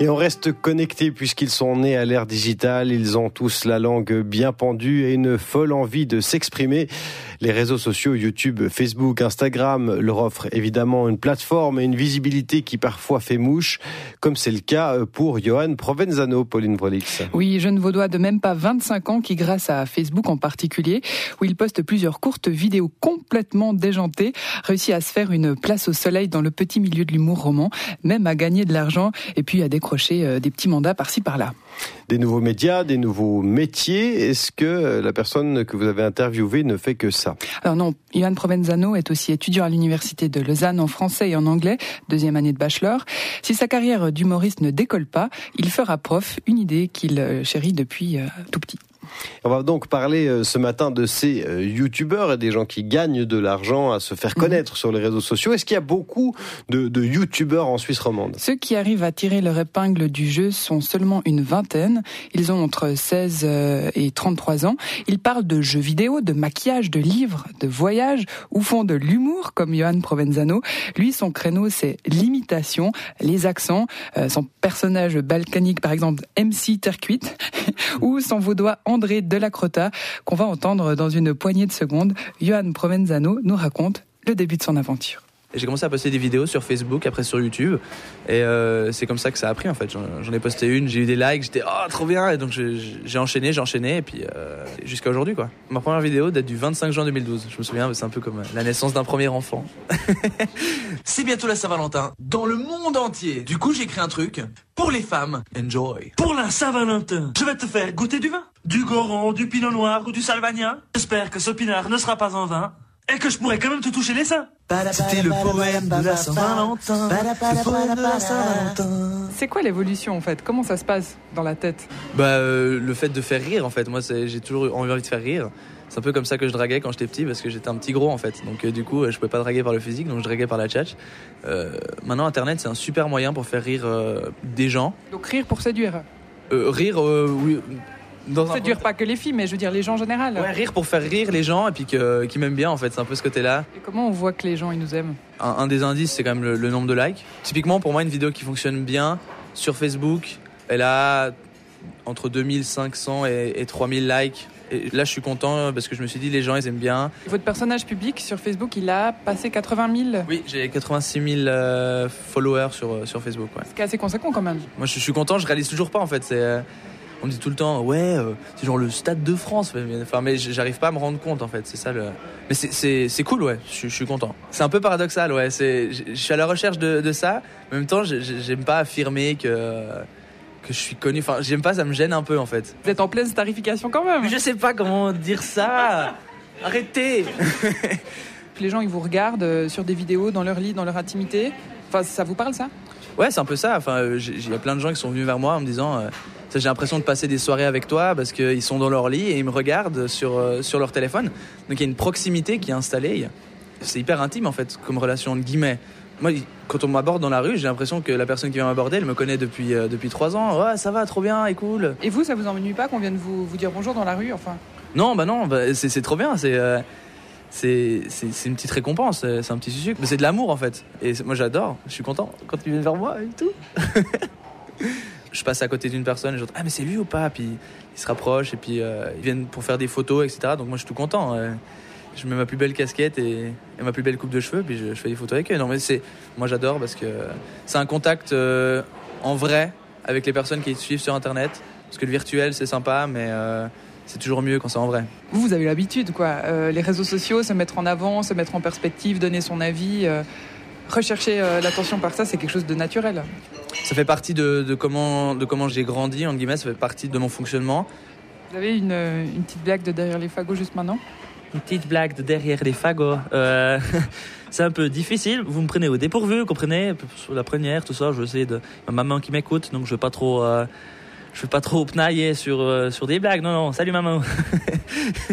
Et on reste connecté puisqu'ils sont nés à l'ère digitale, ils ont tous la langue bien pendue et une folle envie de s'exprimer. Les réseaux sociaux YouTube, Facebook, Instagram leur offrent évidemment une plateforme et une visibilité qui parfois fait mouche, comme c'est le cas pour Johan Provenzano, Pauline Volix. Oui, jeune vaudois de même pas 25 ans qui, grâce à Facebook en particulier, où il poste plusieurs courtes vidéos complètement déjantées, réussit à se faire une place au soleil dans le petit milieu de l'humour roman, même à gagner de l'argent et puis à décrocher euh, des petits mandats par-ci par-là. Des nouveaux médias, des nouveaux métiers. Est-ce que euh, la personne que vous avez interviewée ne fait que ça? Alors non, Ivan Provenzano est aussi étudiant à l'université de Lausanne en français et en anglais, deuxième année de bachelor. Si sa carrière d'humoriste ne décolle pas, il fera prof, une idée qu'il euh, chérit depuis tout petit. On va donc parler euh, ce matin de ces euh, youtubeurs et des gens qui gagnent de l'argent à se faire mhm. connaître sur les réseaux sociaux. Est-ce qu'il y a beaucoup de, de youtubeurs en Suisse romande? Ceux qui arrivent à tirer leur épingle du jeu sont seulement une vingtaine. Ils ont entre 16 euh, et 33 ans. Ils parlent de jeux vidéo, de maquillage, de livres, de voyages ou font de l'humour comme Johan Provenzano. Lui, son créneau, c'est l'imitation, les accents. son personnage balkanique, par exemple, MC Tercuite ou son vaudois André Delacrota, qu'on va entendre dans une poignée de secondes. Johan Provenzano nous raconte le début de son aventure. J'ai commencé à poster des vidéos sur Facebook, après sur YouTube. Et euh, c'est comme ça que ça a pris en fait. J'en ai posté une, j'ai eu des likes, j'étais oh trop bien. Et donc j'ai enchaîné, j'ai enchaîné. Et puis euh, jusqu'à aujourd'hui quoi. Ma première vidéo date du 25 juin 2012. Je me souviens, c'est un peu comme la naissance d'un premier enfant. c'est bientôt la Saint-Valentin dans le monde entier. Du coup j'ai écrit un truc pour les femmes. Enjoy. Pour la Saint-Valentin, je vais te faire goûter du vin. Du Goron, du Pinot Noir ou du Salvagnin. J'espère que ce pinard ne sera pas en vin et que je pourrais quand même te toucher les seins. C'était le poème de la Saint-Valentin. C'est quoi l'évolution en fait? Comment ça se passe dans la tête? Bah euh, le fait de faire rire en fait. Moi j'ai toujours envie de faire rire. C'est un peu comme ça que je draguais quand j'étais petit parce que j'étais un petit gros en fait. Donc euh, du coup je pouvais pas draguer par le physique donc je draguais par la tchatch. Euh, maintenant internet c'est un super moyen pour faire rire des gens. Donc rire pour séduire. rire oui ça dure pas que les filles, mais je veux dire les gens en général. Ouais, rire pour faire rire les gens et puis qu'ils m'aiment bien en fait, c'est un peu ce côté-là. Et comment on voit que les gens ils nous aiment? Un, des indices c'est quand même le, nombre de likes. Typiquement pour moi une vidéo qui fonctionne bien sur Facebook, elle a entre 2500 et, et 3000 likes. Et là, je suis content parce que je me suis dit, les gens, ils aiment bien. Votre personnage public sur Facebook, il a passé 80 000 Oui, j'ai 86 000 euh, followers sur, euh, sur Facebook. Ouais. C'est assez conséquent quand même. Moi, je, suis content, je réalise toujours pas en fait. C'est. Euh, on me dit tout le temps, ouais, euh, c'est genre le stade de France. Enfin, mais j'arrive pas à me rendre compte en fait. C'est ça le. Mais c'est cool, ouais. Je suis content. C'est un peu paradoxal, ouais. Je suis à la recherche de, de ça. En même temps, j'aime pas affirmer que que je suis connu. Enfin, j'aime pas, ça me gêne un peu en fait. Vous êtes en pleine starification quand même. Mais je sais pas comment dire ça. Arrêtez. les gens, ils vous regardent euh, sur des vidéos dans leur lit, dans leur intimité. Enfin, ça vous parle ça? Ouais, c'est un peu ça. Enfin, il y a plein de gens qui sont venus vers moi en me disant. Euh, j'ai l'impression de passer des soirées avec toi parce qu'ils sont dans leur lit et ils me regardent sur, euh, sur leur téléphone. Donc il y a une proximité qui est installée. C'est hyper intime en fait comme relation de guillemets. Moi, quand on m'aborde dans la rue, j'ai l'impression que la personne qui vient m'aborder, elle me connaît depuis euh, depuis trois ans. Ouais, ça va, trop bien, et cool. Et vous, ça vous ennuie pas qu'on vienne vous, vous dire bonjour dans la rue, enfin? Non, bah non, bah, c'est trop bien. C'est euh, c'est une petite récompense, c'est un petit sucre. C'est de l'amour en fait. Et moi j'adore, je suis content quand ils viennent vers moi et tout. je passe à côté d'une personne et je dis ah mais c'est lui ou pas? Puis ils se rapprochent et puis euh, ils viennent pour faire des photos etc donc moi je suis tout content je mets ma plus belle casquette et, ma plus belle coupe de cheveux puis je, fais des photos avec eux. Non mais c'est moi j'adore parce que c'est un contact euh, en vrai avec les personnes qui suivent sur internet. Parce que le virtuel c'est sympa mais euh, c'est toujours mieux quand c'est en vrai. Vous, vous avez l'habitude, quoi. les réseaux sociaux, se mettre en avant, se mettre en perspective, donner son avis, rechercher l'attention par ça, c'est quelque chose de naturel ça fait partie de, comment, de comment j'ai grandi, en guillemets, ça fait partie de mon fonctionnement. Vous avez une, une petite blague de derrière les fagots juste maintenant? Une petite blague de derrière les fagots. Euh, c'est un peu difficile, vous me prenez au dépourvu, comprenez? Sur la première, tout ça, je sais de ma maman qui m'écoute, donc je veux pas trop. Euh, je veux pas trop pnailler sur, euh, sur des blagues. Non, non, salut maman.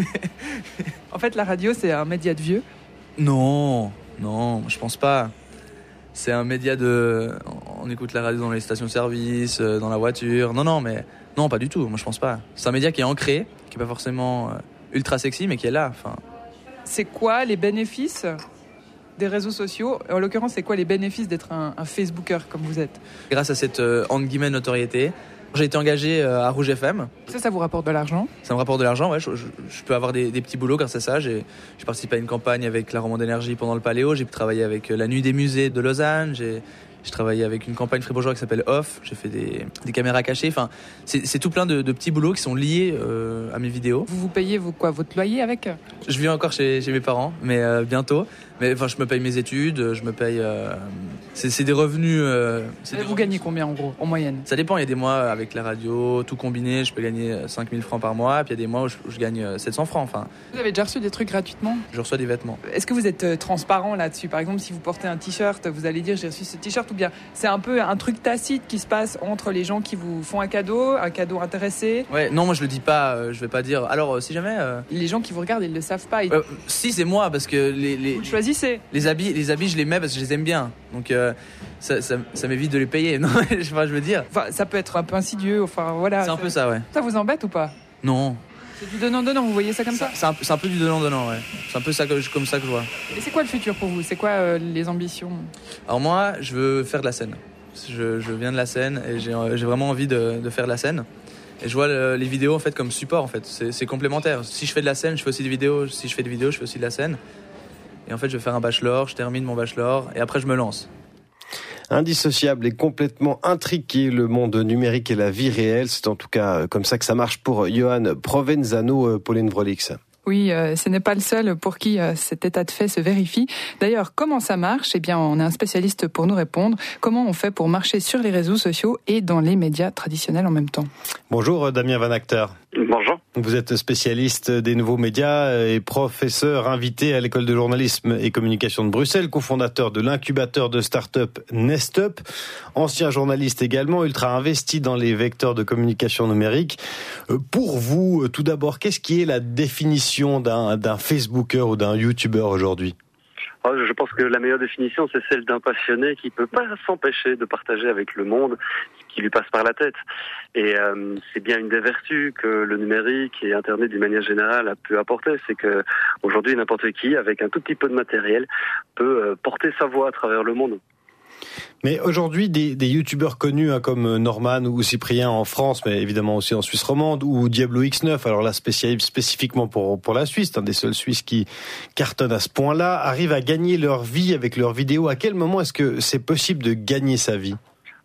en fait, la radio, c'est un média de vieux? Non, non, je pense pas c'est un média de. On écoute la radio dans les stations-service, euh, dans la voiture. Non, non, mais non, pas du tout. Moi, je pense pas. C'est un média qui est ancré, qui est pas forcément euh, ultra sexy, mais qui est là. Enfin. C'est quoi les bénéfices des réseaux sociaux? En l'occurrence, c'est quoi les bénéfices d'être un, un Facebooker comme vous êtes? Grâce à cette euh, entre guillemets notoriété, j'ai été engagé euh, à Rouge FM. Ça, ça vous rapporte de l'argent? Ça me rapporte de l'argent, ouais. Je, je- je peux avoir des, des petits boulots grâce à ça. J'ai participé à une campagne avec la Romande d'énergie pendant le Paléo. J'ai travaillé avec euh, la Nuit des musées de Lausanne. J'ai travaillé avec une campagne fribourgeoise qui s'appelle Off. J'ai fait des, des caméras cachées. Enfin, c'est tout plein de, de petits boulots qui sont liés euh, à mes vidéos. Vous vous payez quoi, votre loyer avec? Je vis encore chez, chez mes parents, mais euh, bientôt. Mais enfin, je me paye mes études, je me paye. euh, c'est des revenus. euh, des Vous revenus. gagnez combien en gros, en moyenne? Ça dépend. Il y a des mois avec la radio, tout combiné, je peux gagner 5000 francs par mois. Puis il y a des mois où je, où je gagne euh, 700 francs. Enfin, Vous avez déjà reçu des trucs gratuitement? Je reçois des vêtements. Est-ce que vous êtes euh, transparent là-dessus? Par exemple, si vous portez un t-shirt, vous allez dire j'ai reçu ce t-shirt ou bien c'est un peu un truc tacite qui se passe entre les gens qui vous font un cadeau, un cadeau intéressé? Ouais, non, moi je le dis pas. euh, je vais pas dire. Alors, euh, si jamais. euh, Les gens qui vous regardent, ils le savent pas. Ils- euh, si c'est moi, parce que les, les, vous le choisissez. les habits, les habits, je les mets parce que je les aime bien. Donc euh, ça, ça, ça m'évite de les payer. Non, enfin, je veux dire. Enfin, ça peut être un peu insidieux. Enfin, voilà. C'est un peu ça, ouais. Ça vous embête ou pas? Non. C'est du donnant-donnant. Vous voyez ça comme ça? C'est un, un peu du donnant-donnant, ouais. C'est un peu ça que comme ça que je vois. Et c'est quoi le futur pour vous? C'est quoi euh, les ambitions? Alors moi, je veux faire de la scène. Je, je viens de la scène et j'ai euh, vraiment envie de, de faire de la scène. Et je vois le- les vidéos en fait comme support en fait. C'est c'est complémentaire. Si je fais de la scène, je fais aussi des vidéos. Si je fais des vidéos, je fais aussi de la scène. Et en fait, je vais faire un bachelor, je termine mon bachelor et après je me lance. Indissociable et complètement intriqué, le monde numérique et la vie réelle. C'est en tout cas euh, comme ça que ça marche pour Johan Provenzano, euh, Pauline Vrolix. Oui, euh, ce n'est pas le seul pour qui euh, cet état de fait se vérifie. D'ailleurs, comment ça marche? Eh bien, on a un spécialiste pour nous répondre. Comment on fait pour marcher sur les réseaux sociaux et dans les médias traditionnels en même temps? Bonjour euh, Damien Van Acter. Bonjour. Vous êtes spécialiste des nouveaux médias et professeur invité à l'école de journalisme et communication de Bruxelles, cofondateur de l'incubateur de start-up Nestup, ancien journaliste également, ultra investi dans les vecteurs de communication numérique. Pour vous, tout d'abord, qu'est-ce qui est la définition d'un Facebooker ou d'un YouTuber aujourd'hui Ah, Je pense que la meilleure définition, c'est celle d'un passionné qui peut pas s'empêcher de partager avec le monde ce qui lui passe par la tête. Et euh, c'est bien une des vertus que le numérique et Internet d'une manière générale a pu apporter, c'est que aujourd'hui n'importe qui, avec un tout petit peu de matériel, peut euh, porter sa voix à travers le monde. Mais aujourd'hui, des, des youtubeurs connus hein, comme Norman ou Cyprien en France, mais évidemment aussi en Suisse romande, ou Diablo X9, alors là spécifiquement pour, pour la Suisse, un des seuls Suisses qui cartonnent à ce point-là, arrivent à gagner leur vie avec leurs vidéos. À quel moment est-ce que c'est possible de gagner sa vie?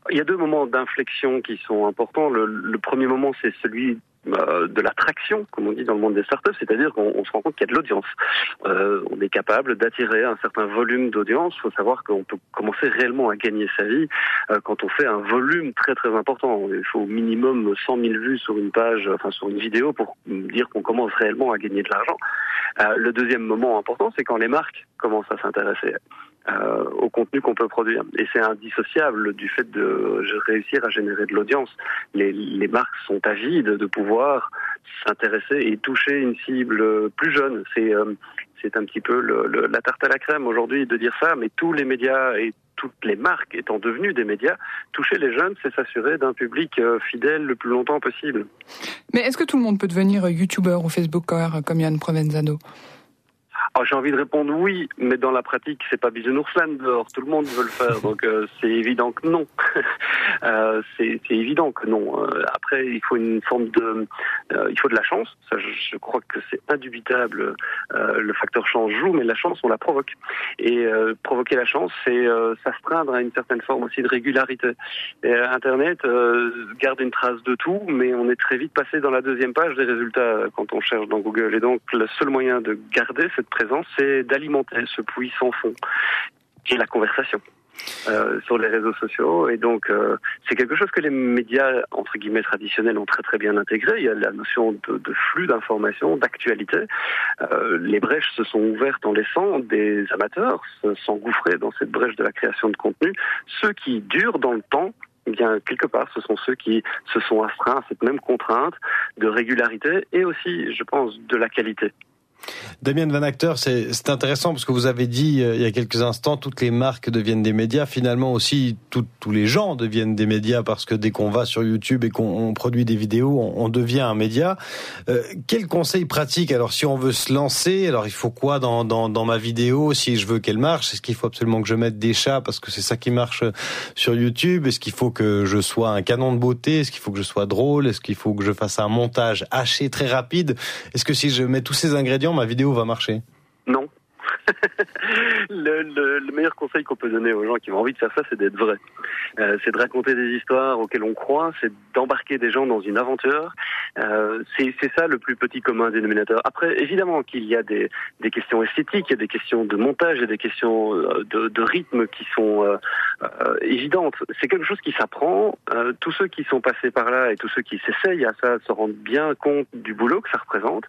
Il y a deux moments d'inflexion qui sont importants. Le premier moment, c'est celui euh, de l'attraction, comme on dit dans le monde des startups, c'est-à-dire qu'on on se rend compte qu'il y a de l'audience. Euh, on est capable d'attirer un certain volume d'audience. Il faut savoir qu'on peut commencer réellement à gagner sa vie euh, quand on fait un volume très très important. Il faut au minimum 100 000 vues sur une page, enfin sur une vidéo pour dire qu'on commence réellement à gagner de l'argent. Euh, le deuxième moment important, c'est quand les marques commencent à s'intéresser euh, au contenu qu'on peut produire. Et c'est indissociable du fait de réussir à générer de l'audience. Les, les marques sont avides de pouvoir s'intéresser et toucher une cible plus jeune. C'est euh, c'est un petit peu le, le, la tarte à la crème aujourd'hui de dire ça, mais tous les médias et toutes les marques étant devenues des médias, toucher les jeunes, c'est s'assurer d'un public euh, fidèle le plus longtemps possible. Mais est-ce que tout le monde peut devenir YouTuber ou Facebooker comme Yann Provenzano? Alors, j'ai envie de répondre oui, mais dans la pratique, c'est pas Bisounours dehors. Tout le monde veut le faire, donc euh, c'est évident que non. euh, c'est c'est évident que non. Euh, après, il faut une forme de, euh, il faut de la chance. Ça, je, je crois que c'est indubitable. Euh, le facteur chance joue, mais la chance, on la provoque. Et euh, provoquer la chance, c'est euh, s'astreindre à une certaine forme aussi de régularité. Et, euh, Internet euh, garde une trace de tout, mais on est très vite passé dans la deuxième page des résultats quand on cherche dans Google. Et donc, le seul moyen de garder cette c'est d'alimenter ce puits sans fond, qui est la conversation. Euh, sur les réseaux sociaux et donc euh, c'est quelque chose que les médias entre guillemets traditionnels ont très très bien intégré. Il y a la notion de, de flux d'informations, d'actualité. Euh, les brèches se sont ouvertes en laissant des amateurs s'engouffrer dans cette brèche de la création de contenu. Ceux qui durent dans le temps eh bien, quelque part, ce sont ceux qui se sont astreints à cette même contrainte de régularité et aussi, je pense, de la qualité. Damien Van Acteur, c'est intéressant parce que vous avez dit euh, il y a quelques instants, toutes les marques deviennent des médias. Finalement aussi, tous les gens deviennent des médias parce que dès qu'on va sur YouTube et qu'on produit des vidéos, on, devient un média. Euh, quel conseil pratique? Alors si on veut se lancer, alors il faut quoi dans, ma vidéo? Si je veux qu'elle marche Est-ce qu'il faut absolument que je mette des chats parce que c'est ça qui marche sur YouTube? Est-ce qu'il faut que je sois un canon de beauté? Est-ce qu'il faut que je sois drôle? Est-ce qu'il faut que je fasse un montage haché très rapide? Est-ce que si je mets tous ces ingrédients, ma vidéo va marcher? Non. le, le, meilleur conseil qu'on peut donner aux gens qui ont envie de faire ça, c'est d'être vrai. Euh, c'est de raconter des histoires auxquelles on croit, c'est d'embarquer des gens dans une aventure. Euh, c'est ça le plus petit commun dénominateur. Après, évidemment qu'il y a des, des, questions esthétiques, il y a des questions de montage, il y a des questions euh, de, de rythme qui sont euh, euh, évidentes. C'est quelque chose qui s'apprend. Euh, tous ceux qui sont passés par là et tous ceux qui s'essayent à ça se rendent bien compte du boulot que ça représente.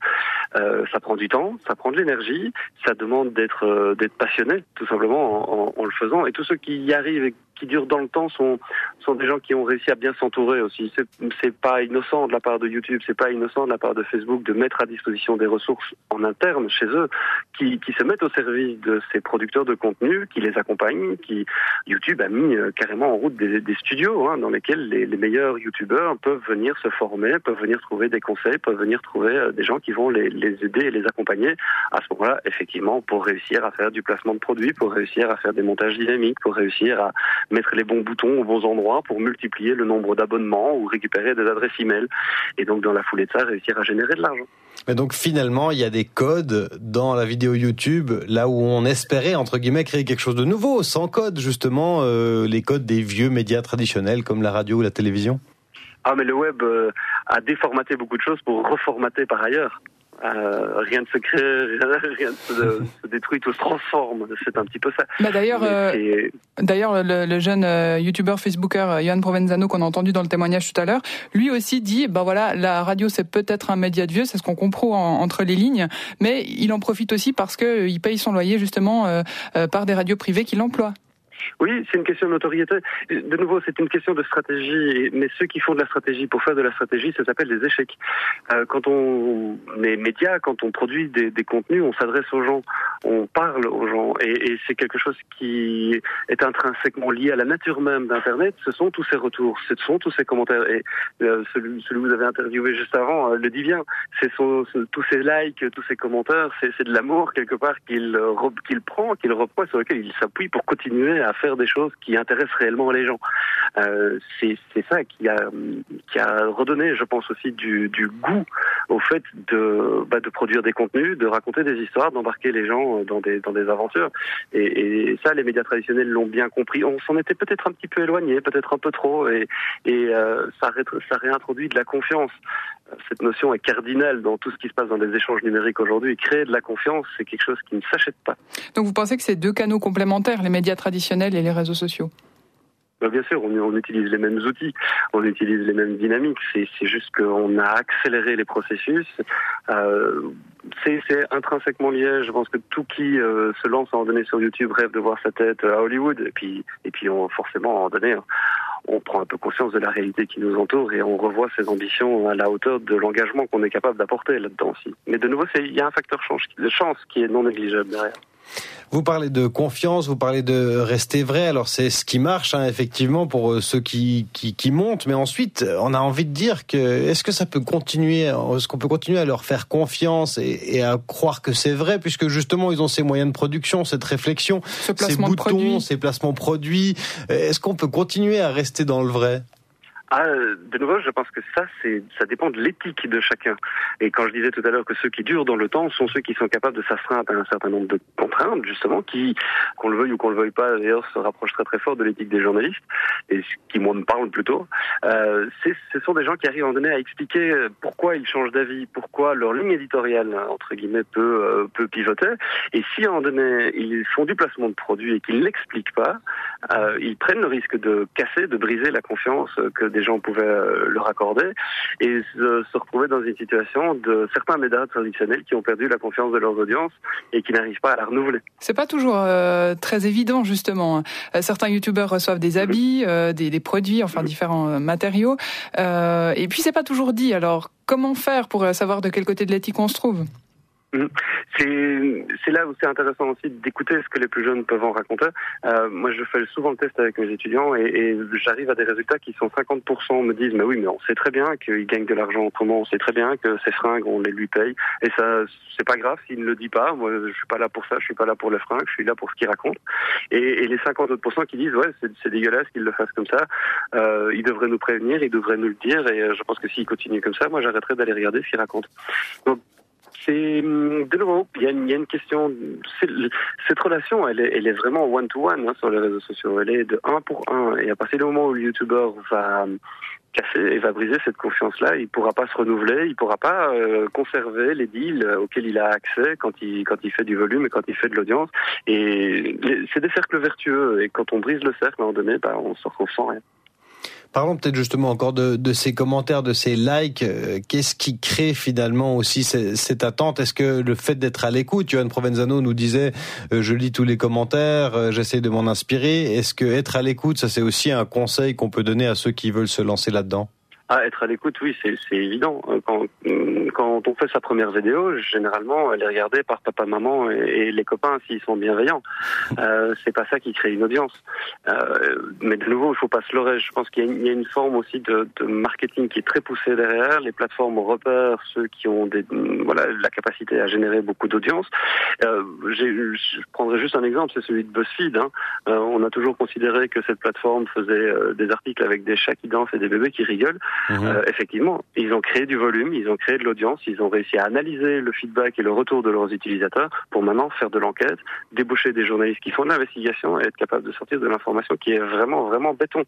ça prend du temps, ça prend de l'énergie, ça demande d'être d'être passionné tout simplement en, en, le faisant. Et tous ceux qui y arrivent et qui durent dans le temps sont sont des gens qui ont réussi à bien s'entourer aussi. C'est pas innocent de la part de YouTube, c'est pas innocent de la part de Facebook de mettre à disposition des ressources en interne chez eux qui, qui se mettent au service de ces producteurs de contenu, qui les accompagnent, qui YouTube a mis euh, carrément en route des, des studios hein, dans lesquels les, meilleurs YouTubeurs peuvent venir se former, peuvent venir trouver des conseils, peuvent venir trouver euh, des gens qui vont les, les aider et les accompagner à ce moment-là, effectivement, pour réussir à faire du placement de produits, pour réussir à faire des montages dynamiques, pour réussir à mettre les bons boutons aux bons endroits pour multiplier le nombre d'abonnements ou récupérer des adresses email. Et donc, dans la foulée de ça, réussir à générer de l'argent. Mais donc finalement, il y a des codes dans la vidéo YouTube, là où on espérait entre guillemets créer quelque chose de nouveau, sans code justement, euh, les codes des vieux médias traditionnels comme la radio ou la télévision. Ah mais le web euh, a déformaté beaucoup de choses pour reformater par ailleurs. Euh, rien ne se crée, rien ne se, détruit, tout se transforme. C'est un petit peu ça. Bah d'ailleurs, euh, d'ailleurs, le, jeune euh, youtubeur Facebooker Yann Provenzano qu'on a entendu dans le témoignage tout à l'heure, lui aussi dit, ben voilà, la radio c'est peut-être un média de vieux, c'est ce qu'on comprend entre les lignes, mais il en profite aussi parce que il paye son loyer justement par des radios privées qui l'emploient. Oui, c'est une question de notoriété. De nouveau, c'est une question de stratégie. Mais ceux qui font de la stratégie pour faire de la stratégie, ça s'appelle des échecs. Euh, quand on est média, quand on produit des, contenus, on s'adresse aux gens, on parle aux gens, et, c'est quelque chose qui est intrinsèquement lié à la nature même d'Internet. Ce sont tous ces retours, ce sont tous ces commentaires. Et euh, celui, que vous avez interviewé juste avant euh, le dit bien. C'est tous ces likes, tous ces commentaires, c'est de l'amour quelque part qu'il qu'il prend, qu'il reprend, sur lequel il s'appuie pour continuer à faire des choses qui intéressent réellement les gens. Euh, c'est ça qui a, qui a redonné, je pense aussi, du, du goût au fait de, bah, de produire des contenus, de raconter des histoires, d'embarquer les gens dans des, dans des aventures. Et, ça, les médias traditionnels l'ont bien compris. On s'en était peut-être un petit peu éloigné, peut-être un peu trop, et, et euh, ça réintroduit de la confiance. Cette notion est cardinale dans tout ce qui se passe dans les échanges numériques aujourd'hui. Créer de la confiance, c'est quelque chose qui ne s'achète pas. Donc vous pensez que c'est deux canaux complémentaires, les médias traditionnels et les réseaux sociaux? Bah, bien sûr, on, utilise les mêmes outils, on utilise les mêmes dynamiques. C'est juste qu'on a accéléré les processus. Euh, c'est intrinsèquement lié. Je pense que tout qui euh, se lance à en donner sur YouTube rêve de voir sa tête à Hollywood. Et puis, et puis on, forcément, à en donner, on prend un peu conscience de la réalité qui nous entoure et on revoit ses ambitions à la hauteur de l'engagement qu'on est capable d'apporter là-dedans aussi. Mais de nouveau, il y a un facteur de chance qui est non négligeable derrière. Vous parlez de confiance, vous parlez de rester vrai. Alors c'est ce qui marche hein, effectivement pour euh, ceux qui, qui, qui montent, mais ensuite on a envie de dire que est-ce que ça peut continuer, est-ce qu'on peut continuer à leur faire confiance et, et à croire que c'est vrai, puisque justement ils ont ces moyens de production, cette réflexion, ces boutons, ces placements produits. Est-ce qu'on peut continuer à rester dans le vrai? Ah, de nouveau, je pense que ça, c'est, ça dépend de l'éthique de chacun. Et quand je disais tout à l'heure que ceux qui durent dans le temps sont ceux qui sont capables de s'astreindre à un certain nombre de contraintes, justement, qui, qu'on le veuille ou qu'on le veuille pas, d'ailleurs, se rapprochent très très fort de l'éthique des journalistes, et qui moi me parle plutôt. Euh, ce sont des gens qui arrivent un donné à expliquer pourquoi ils changent d'avis, pourquoi leur ligne éditoriale entre guillemets peut euh, peut pivoter. Et si à un donné ils font du placement de produits et qu'ils l'expliquent pas, euh, ils prennent le risque de casser, de briser la confiance que des gens pouvaient euh, leur accorder et se, retrouver dans une situation de certains médias traditionnels qui ont perdu la confiance de leurs audiences et qui n'arrivent pas à la renouveler. C'est pas toujours euh, très évident justement. Euh, certains youtubeurs reçoivent des habits, des, des, produits, enfin différents matériaux, et puis c'est pas toujours dit. Alors comment faire pour savoir de quel côté de l'éthique on se trouve? C'est c'est là où c'est intéressant aussi d'écouter ce que les plus jeunes peuvent en raconter. Euh, moi, je fais souvent le test avec mes étudiants et, et j'arrive à des résultats qui sont 50% me disent mais oui, mais on sait très bien qu'ils gagnent de l'argent autrement, on sait très bien que ces fringues on les lui paye et ça c'est pas grave s'il ne le dit pas. Moi, je suis pas là pour ça, je suis pas là pour les fringues, je suis là pour ce qu'il raconte. Et, et les 50 autres qui disent ouais c'est dégueulasse qu'il le fasse comme ça, euh, il devrait nous prévenir, il devrait nous le dire et euh, je pense que s'il continue comme ça, moi j'arrêterai d'aller regarder ce qu'il raconte. Donc c'est hum, de nouveau, il y, a une, il y a une question. Cette relation, elle est, elle est vraiment one to one hein, sur les réseaux sociaux. Elle est de un pour un. Et à partir du moment où le youtubeur va hum, casser et va briser cette confiance-là, il pourra pas se renouveler, il pourra pas euh, conserver les deals auxquels il a accès quand il quand il fait du volume et quand il fait de l'audience. Et c'est des cercles vertueux. Et quand on brise le cercle, à un moment donné, bah, on se retrouve rien. Parlons peut-être justement encore de, ces commentaires, de ces likes. Euh, qu'est-ce qui crée finalement aussi cette attente? Est-ce que le fait d'être à l'écoute, Johan Provenzano nous disait, euh, je lis tous les commentaires, euh, j'essaie de m'en inspirer. Est-ce que être à l'écoute, ça c'est aussi un conseil qu'on peut donner à ceux qui veulent se lancer là-dedans? Ah, être à l'écoute, oui, c'est évident. Euh, quand, mm, quand on fait sa première vidéo, généralement, elle est regardée par papa, maman et, les copains s'ils sont bienveillants. Euh, c'est pas ça qui crée une audience. Euh, mais de nouveau, il faut pas se leurrer. Je pense qu'il y, y, a une forme aussi de, de, marketing qui est très poussée derrière. Les plateformes repèrent ceux qui ont des, mm, voilà, la capacité à générer beaucoup d'audience. Euh, je prendrai juste un exemple, c'est celui de BuzzFeed. Hein. Euh, on a toujours considéré que cette plateforme faisait euh, des articles avec des chats qui dansent et des bébés qui rigolent. Mhm. Euh, effectivement, ils ont créé du volume, ils ont créé de l'audience, ils ont réussi à analyser le feedback et le retour de leurs utilisateurs pour maintenant faire de l'enquête, débaucher des journalistes qui font l'investigation et être capables de sortir de l'information qui est vraiment, vraiment béton.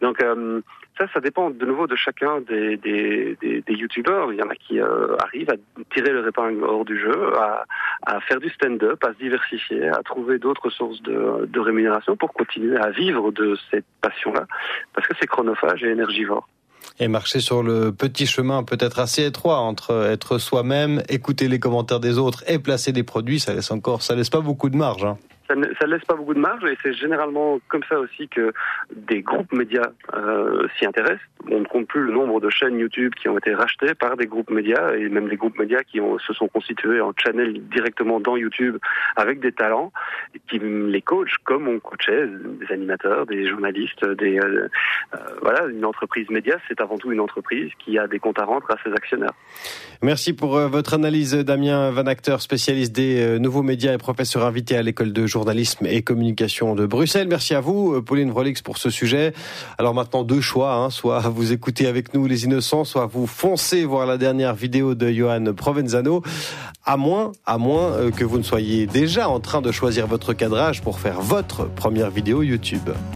Donc euh, ça, ça dépend de nouveau de chacun des, des, des, des youtubeurs. Il y en a qui euh, arrivent à tirer le épingle hors du jeu, à, à faire du stand-up, à se diversifier, à trouver d'autres sources de, de rémunération pour continuer à vivre de cette passion-là, parce que c'est chronophage et énergivore et marcher sur le petit chemin peut-être assez étroit entre être soi-même, écouter les commentaires des autres et placer des produits, ça laisse encore, ça laisse pas beaucoup de marge. Hein ça ne, laisse pas beaucoup de marge et c'est généralement comme ça aussi que des groupes médias euh, s'y intéressent. On ne compte plus le nombre de chaînes YouTube qui ont été rachetées par des groupes médias et même des groupes médias qui se sont constitués en channel directement dans YouTube avec des talents qui les coachent comme on coachait des animateurs, des journalistes, des euh, euh, voilà une entreprise média c'est avant tout une entreprise qui a des comptes à rendre à ses actionnaires. Merci pour votre analyse Damien Van Acteur spécialiste des nouveaux médias et professeur invité à l'école de journalisme et communication de Bruxelles. Merci à vous, euh, Pauline Vrolix, pour ce sujet. Alors maintenant, deux choix. Hein. Soit vous écoutez avec nous Les Innocents, soit vous foncez voir la dernière vidéo de Johan Provenzano. À moins, à moins euh, que vous ne soyez déjà en train de choisir votre cadrage pour faire votre première vidéo YouTube.